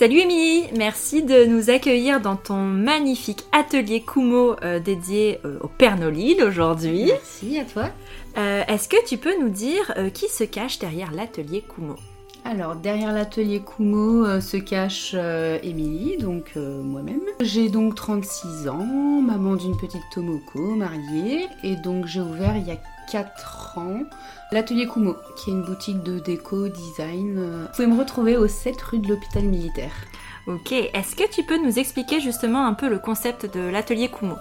Salut Émilie, merci de nous accueillir dans ton magnifique atelier Kumo euh, dédié euh, au Père Nolil aujourd'hui. Merci à toi. Euh, Est-ce que tu peux nous dire qui se cache derrière l'atelier Kumo? Alors, derrière l'atelier Kumo euh, se cache euh, Émilie, donc euh, moi-même. J'ai donc 36 ans, maman d'une petite Tomoko, mariée, et donc j'ai ouvert il y a 4 ans l'atelier Kumo, qui est une boutique de déco, design. Vous pouvez me retrouver au 7 rue de l'hôpital militaire. Ok, est-ce que tu peux nous expliquer justement un peu le concept de l'atelier Kumo?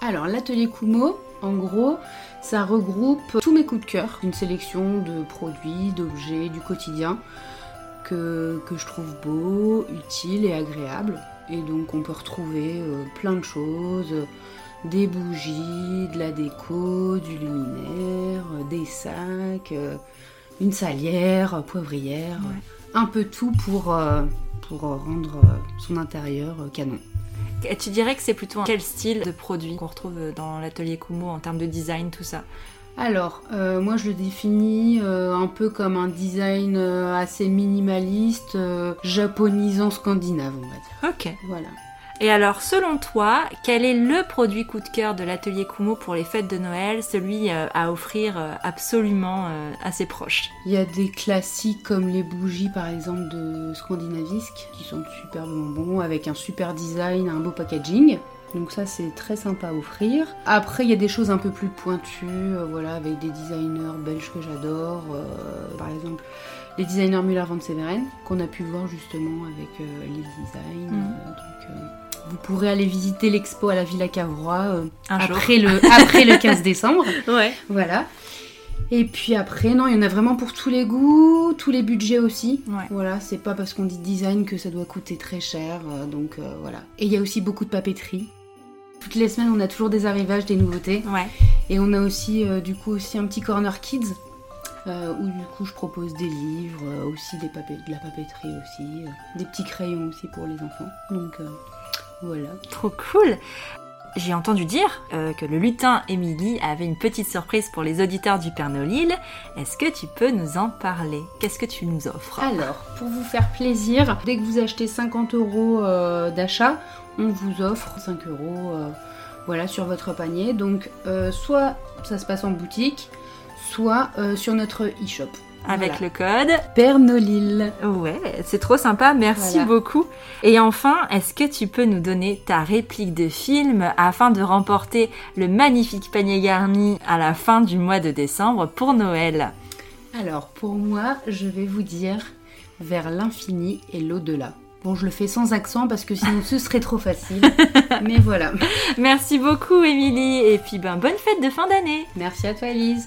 Alors, l'atelier Kumo, en gros, ça regroupe tous mes coups de cœur, une sélection de produits, d'objets du quotidien que, que je trouve beaux, utiles et agréables. Et donc, on peut retrouver euh, plein de choses des bougies, de la déco, du luminaire, euh, des sacs, euh, une salière, poivrière, Ouais. un peu tout pour, euh, pour rendre son intérieur canon. Et tu dirais que c'est plutôt un- quel style de produit qu'on retrouve dans l'atelier Kumo en termes de design, tout ça? Alors, euh, moi je le définis euh, un peu comme un design euh, assez minimaliste, japonisant scandinave, on va dire. Ok. Voilà. Et alors, selon toi, quel est le produit coup de cœur de l'atelier Kumo pour les fêtes de Noël, celui euh, à offrir euh, absolument euh, à ses proches? Il y a des classiques comme les bougies par exemple de Scandinavisk qui sont superbement bons avec un super design, un beau packaging. Donc ça c'est très sympa à offrir. Après il y a des choses un peu plus pointues, euh, voilà, avec des designers belges que j'adore. euh, par exemple les designers Müller van Severen qu'on a pu voir justement avec euh, les designs. Euh, donc vous pourrez aller visiter l'expo à la Villa Cavrois euh, jour. après, le, après le 15 décembre. Ouais. Voilà. Et puis après, non, il y en a vraiment pour tous les goûts, tous les budgets aussi. Ouais. Voilà, c'est pas parce qu'on dit design que ça doit coûter très cher, euh, donc euh, voilà. Et il y a aussi beaucoup de papeterie. Toutes les semaines, on a toujours des arrivages, des nouveautés. Ouais. Et on a aussi, du coup, aussi un petit corner kids, euh, où du coup, je propose des livres, euh, aussi des de la papeterie aussi, euh, des petits crayons aussi pour les enfants. Donc Trop cool J'ai entendu dire euh, que le lutin Émilie avait une petite surprise pour les auditeurs du Père Nolil. Est-ce que tu peux nous en parler? Qu'est-ce que tu nous offres? Alors, pour vous faire plaisir, dès que vous achetez 50 euros euh, d'achat, on vous offre 5 euros euh, voilà, sur votre panier. Donc, soit ça se passe en boutique, soit sur notre e-shop. Avec Voilà. le code Père Nolil. Ouais, c'est trop sympa, merci Voilà. beaucoup. Et enfin, est-ce que tu peux nous donner ta réplique de film afin de remporter le magnifique panier garni à la fin du mois de décembre pour Noël? Alors, pour moi, je vais vous dire vers l'infini et l'au-delà. Bon, je le fais sans accent parce que sinon ce serait trop facile. Mais voilà. Merci beaucoup Émilie et puis ben bonne fête de fin d'année. Merci à toi, Elise.